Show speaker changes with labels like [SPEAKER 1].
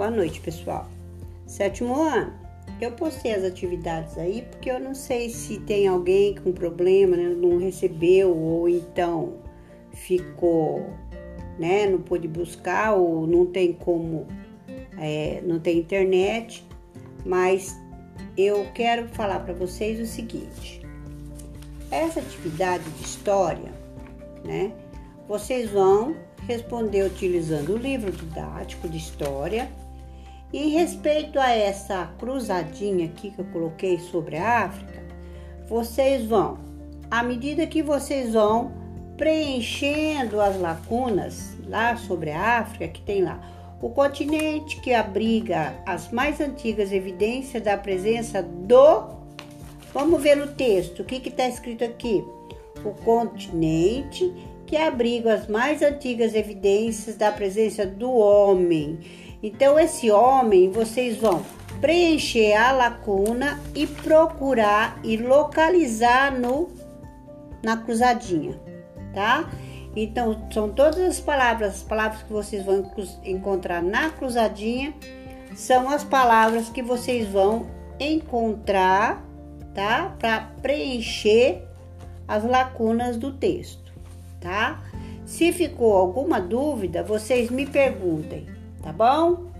[SPEAKER 1] Boa noite, pessoal. Sétimo ano. Eu postei as atividades aí porque eu não sei se tem alguém com problema, né, não recebeu ou então ficou, né, não pôde buscar ou não tem como, é, não tem internet. Mas eu quero falar para vocês o seguinte: essa atividade de história, né, vocês vão responder utilizando o livro didático de história. E respeito a essa cruzadinha aqui que eu coloquei sobre a África, vocês vão, à medida que vocês vão preenchendo as lacunas lá sobre a África, que tem lá o continente que abriga as mais antigas evidências da presença do. Vamos ver no texto, o que está escrito aqui? O continente que abriga as mais antigas evidências da presença do homem. Então, esse homem, vocês vão preencher a lacuna e procurar e localizar no na cruzadinha, tá? Então, são todas as palavras, as palavras que vocês vão encontrar na cruzadinha, são as palavras que vocês vão encontrar, tá? Para preencher as lacunas do texto tá? Se ficou alguma dúvida, vocês me perguntem, tá bom?